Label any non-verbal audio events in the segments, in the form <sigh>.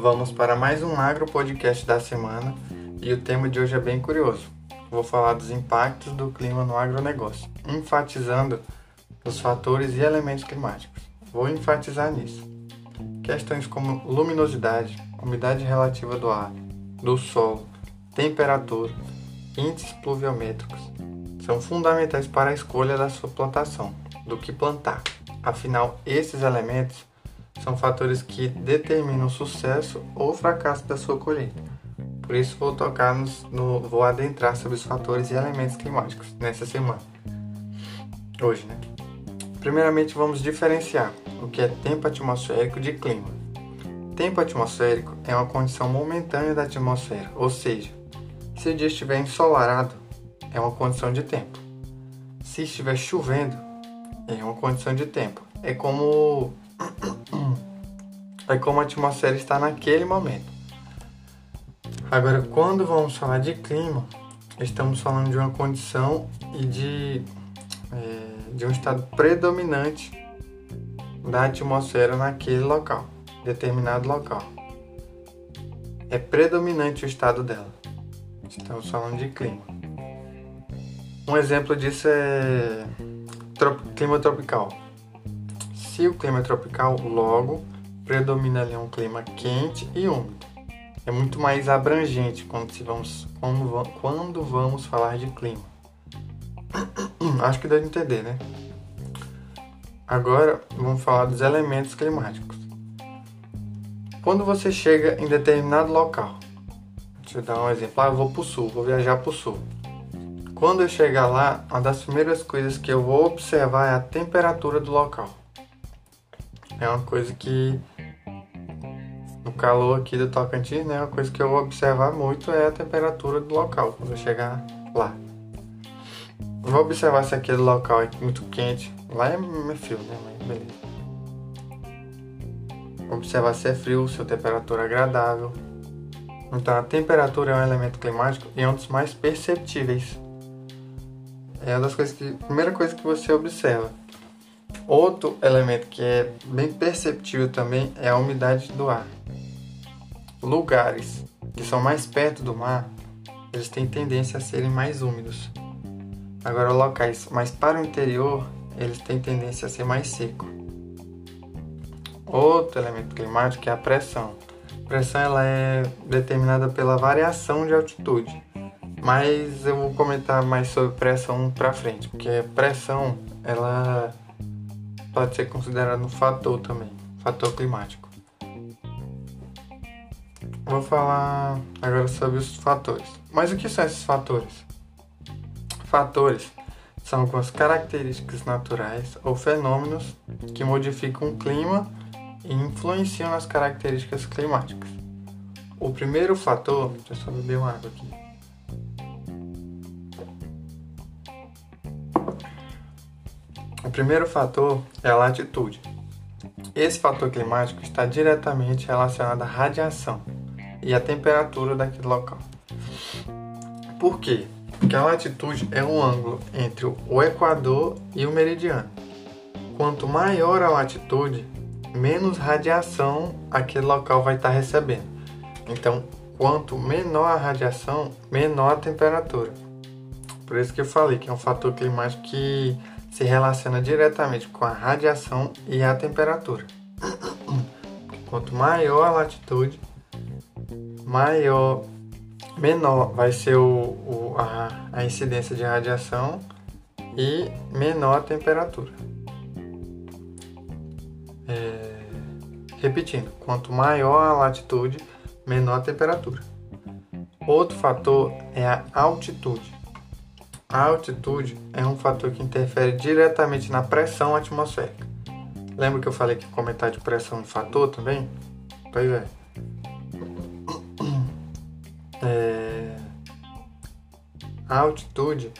Vamos para mais um agro podcast da semana e o tema de hoje é bem curioso. Vou falar dos impactos do clima no agronegócio, enfatizando os fatores e elementos climáticos. Vou enfatizar nisso. Questões como luminosidade, umidade relativa do ar, do solo, temperatura, índices pluviométricos são fundamentais para a escolha da sua plantação, do que plantar. Afinal, esses elementos são fatores que determinam o sucesso ou fracasso da sua colheita. Por isso vou tocar nos, no, vou adentrar sobre os fatores e elementos climáticos nessa semana. Hoje, né? Primeiramente vamos diferenciar o que é tempo atmosférico de clima. Tempo atmosférico é uma condição momentânea da atmosfera, ou seja, se o dia estiver ensolarado, é uma condição de tempo. Se estiver chovendo, é uma condição de tempo. É como é como a atmosfera está naquele momento. Agora, quando vamos falar de clima, estamos falando de uma condição e de, é, de um estado predominante da atmosfera naquele local, determinado local. É predominante o estado dela. Estamos falando de clima. Um exemplo disso é clima tropical. Se o clima é tropical, logo predomina ali um clima quente e úmido. É muito mais abrangente quando, se vamos, quando, quando vamos falar de clima. <coughs> Acho que dá de entender, né? Agora vamos falar dos elementos climáticos. Quando você chega em determinado local, deixa eu dar um exemplo, ah, eu vou para o sul, vou viajar para o sul. Quando eu chegar lá, uma das primeiras coisas que eu vou observar é a temperatura do local é uma coisa que no calor aqui do Tocantins, né, uma coisa que eu vou observar muito é a temperatura do local quando eu chegar lá. Vou observar se aquele local é muito quente. Lá é frio, né? Mas beleza. Observar se é frio, se a temperatura é agradável. Então a temperatura é um elemento climático e é um dos mais perceptíveis. É uma das coisas que. Primeira coisa que você observa. Outro elemento que é bem perceptível também é a umidade do ar. Lugares que são mais perto do mar, eles têm tendência a serem mais úmidos. Agora, locais mais para o interior, eles têm tendência a ser mais seco. Outro elemento climático é a pressão. A pressão ela é determinada pela variação de altitude, mas eu vou comentar mais sobre pressão para frente, porque pressão ela pode ser considerado um fator também, fator climático. Vou falar agora sobre os fatores. Mas o que são esses fatores? Fatores são algumas características naturais ou fenômenos que modificam o clima e influenciam nas características climáticas. O primeiro fator, deixa eu só beber uma água aqui. O primeiro fator é a latitude. Esse fator climático está diretamente relacionado à radiação e à temperatura daquele local. Por quê? Porque a latitude é um ângulo entre o equador e o meridiano. Quanto maior a latitude, menos radiação aquele local vai estar recebendo. Então, quanto menor a radiação, menor a temperatura. Por isso que eu falei que é um fator climático que se relaciona diretamente com a radiação e a temperatura. Quanto maior a latitude, maior, menor vai ser o, o a, a incidência de radiação e menor a temperatura. É, repetindo, quanto maior a latitude, menor a temperatura. Outro fator é a altitude. A altitude é um fator que interfere diretamente na pressão atmosférica. Lembra que eu falei que comentar de pressão é um fator também? Pois é. <clears throat> é... A altitude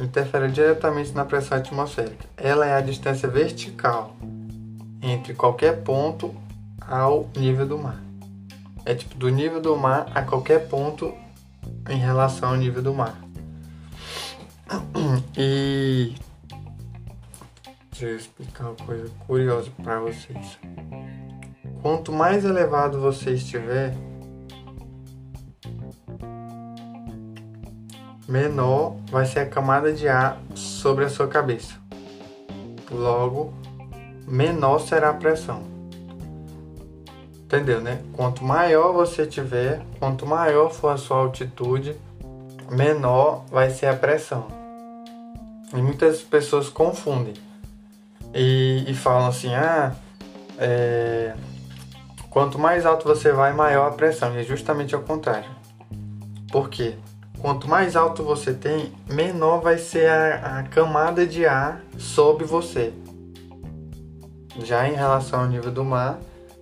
interfere diretamente na pressão atmosférica. Ela é a distância vertical entre qualquer ponto ao nível do mar. É tipo do nível do mar a qualquer ponto em relação ao nível do mar. E deixa eu explicar uma coisa curiosa para vocês. quanto mais elevado você estiver, menor vai ser a camada de ar sobre a sua cabeça. Logo, menor será a pressão. Entendeu, né? Quanto maior você tiver, quanto maior for a sua altitude, menor vai ser a pressão. E muitas pessoas confundem e, e falam assim: ah, é, quanto mais alto você vai, maior a pressão. E é justamente ao contrário. Por quê? Quanto mais alto você tem, menor vai ser a, a camada de ar sob você. Já em relação ao nível do mar,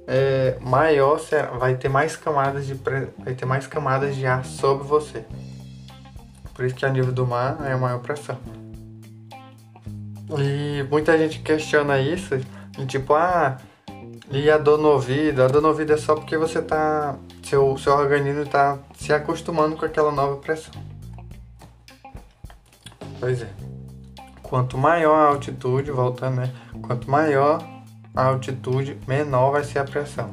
é, maior vai ter mais camadas de vai ter mais camadas de ar sobre você. Por isso que a nível do mar é a maior pressão. E muita gente questiona isso, tipo, ah, e a dor no ouvido? A dor no ouvido é só porque você tá. Seu, seu organismo está se acostumando com aquela nova pressão. Pois é. Quanto maior a altitude, voltando, né? Quanto maior a altitude, menor vai ser a pressão.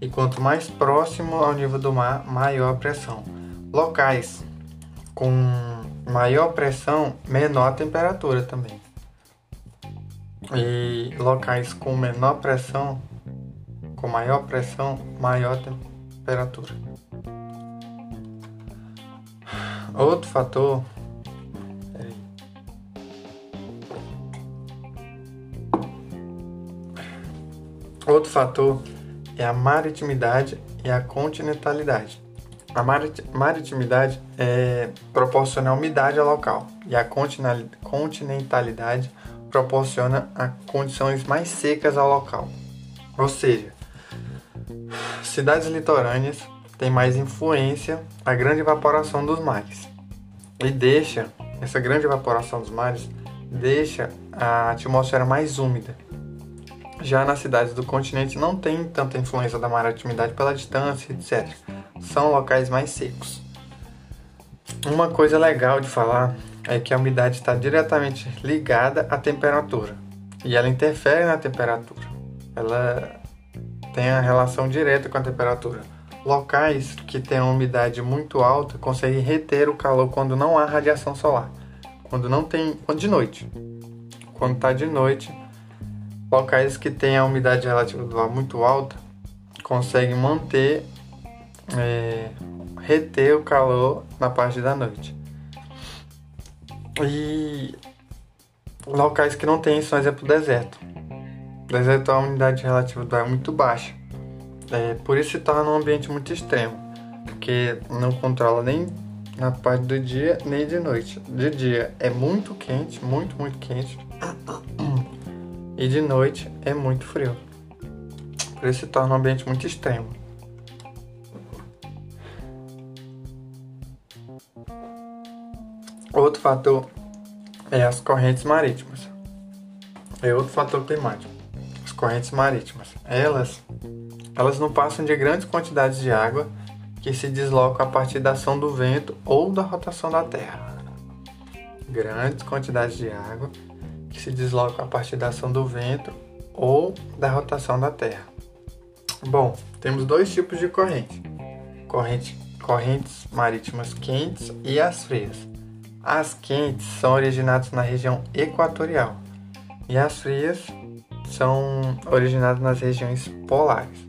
E quanto mais próximo ao nível do mar, maior a pressão. Locais com maior pressão, menor a temperatura também. E locais com menor pressão, com maior pressão, maior temperatura. Outro fator Outro fator é a maritimidade e a continentalidade. A maritimidade é, proporciona umidade ao local e a continentalidade proporciona a condições mais secas ao local. Ou seja, cidades litorâneas têm mais influência a grande evaporação dos mares e deixa essa grande evaporação dos mares deixa a atmosfera mais úmida. Já nas cidades do continente não tem tanta influência da maritimidade pela distância, etc. São locais mais secos. Uma coisa legal de falar é que a umidade está diretamente ligada à temperatura e ela interfere na temperatura. Ela tem a relação direta com a temperatura. Locais que têm uma umidade muito alta conseguem reter o calor quando não há radiação solar, quando não tem, quando de noite. Quando está de noite, locais que têm a umidade relativa do ar muito alta conseguem manter, é, reter o calor na parte da noite. E locais que não tem, são exemplo deserto. deserto a umidade relativa do ar é muito baixa. É, por isso se torna um ambiente muito extremo, porque não controla nem na parte do dia nem de noite. De dia é muito quente, muito, muito quente. E de noite é muito frio. Por isso se torna um ambiente muito extremo. Outro fator é as correntes marítimas. É outro fator climático. As correntes marítimas. Elas, elas não passam de grandes quantidades de água que se deslocam a partir da ação do vento ou da rotação da Terra. Grandes quantidades de água que se deslocam a partir da ação do vento ou da rotação da Terra. Bom, temos dois tipos de corrente: corrente, correntes marítimas quentes e as frias. As quentes são originadas na região equatorial e as frias são originadas nas regiões polares.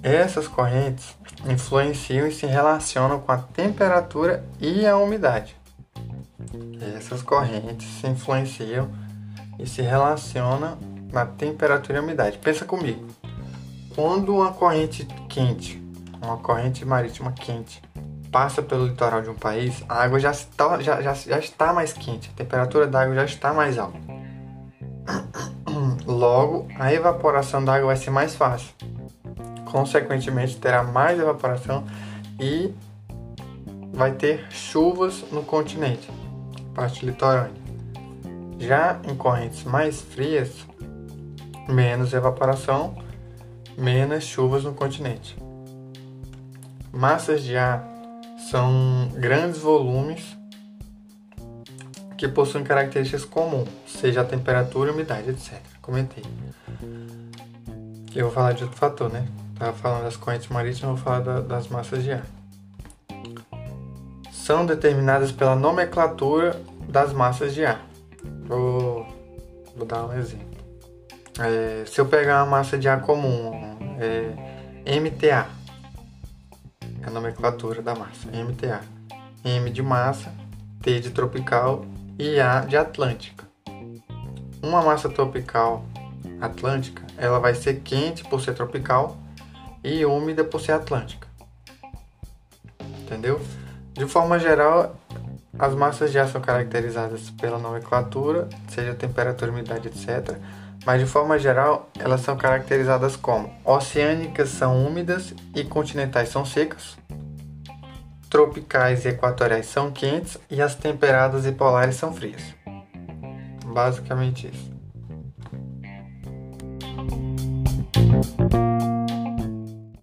Essas correntes influenciam e se relacionam com a temperatura e a umidade. Essas correntes se influenciam e se relacionam na temperatura e umidade. Pensa comigo. Quando uma corrente quente, uma corrente marítima quente, passa pelo litoral de um país, a água já está, já, já, já está mais quente, a temperatura da água já está mais alta. <clears throat> Logo, a evaporação da água vai ser mais fácil. Consequentemente, terá mais evaporação e vai ter chuvas no continente, parte litorânea. Já em correntes mais frias, menos evaporação, menos chuvas no continente. Massas de ar são grandes volumes que possuem características comuns, seja a temperatura, umidade, etc. Comentei. Eu vou falar de outro fator, né? Tava falando das correntes marítimas, vou falar da, das massas de ar. São determinadas pela nomenclatura das massas de ar. Vou, vou dar um exemplo. É, se eu pegar uma massa de ar comum, é, MTA, a nomenclatura da massa, MTA. M de massa, T de tropical e A de atlântica. Uma massa tropical atlântica, ela vai ser quente por ser tropical e úmida por ser atlântica. Entendeu? De forma geral, as massas ar são caracterizadas pela nomenclatura, seja temperatura, umidade, etc. Mas de forma geral, elas são caracterizadas como oceânicas são úmidas e continentais são secas, tropicais e equatoriais são quentes e as temperadas e polares são frias. Basicamente isso.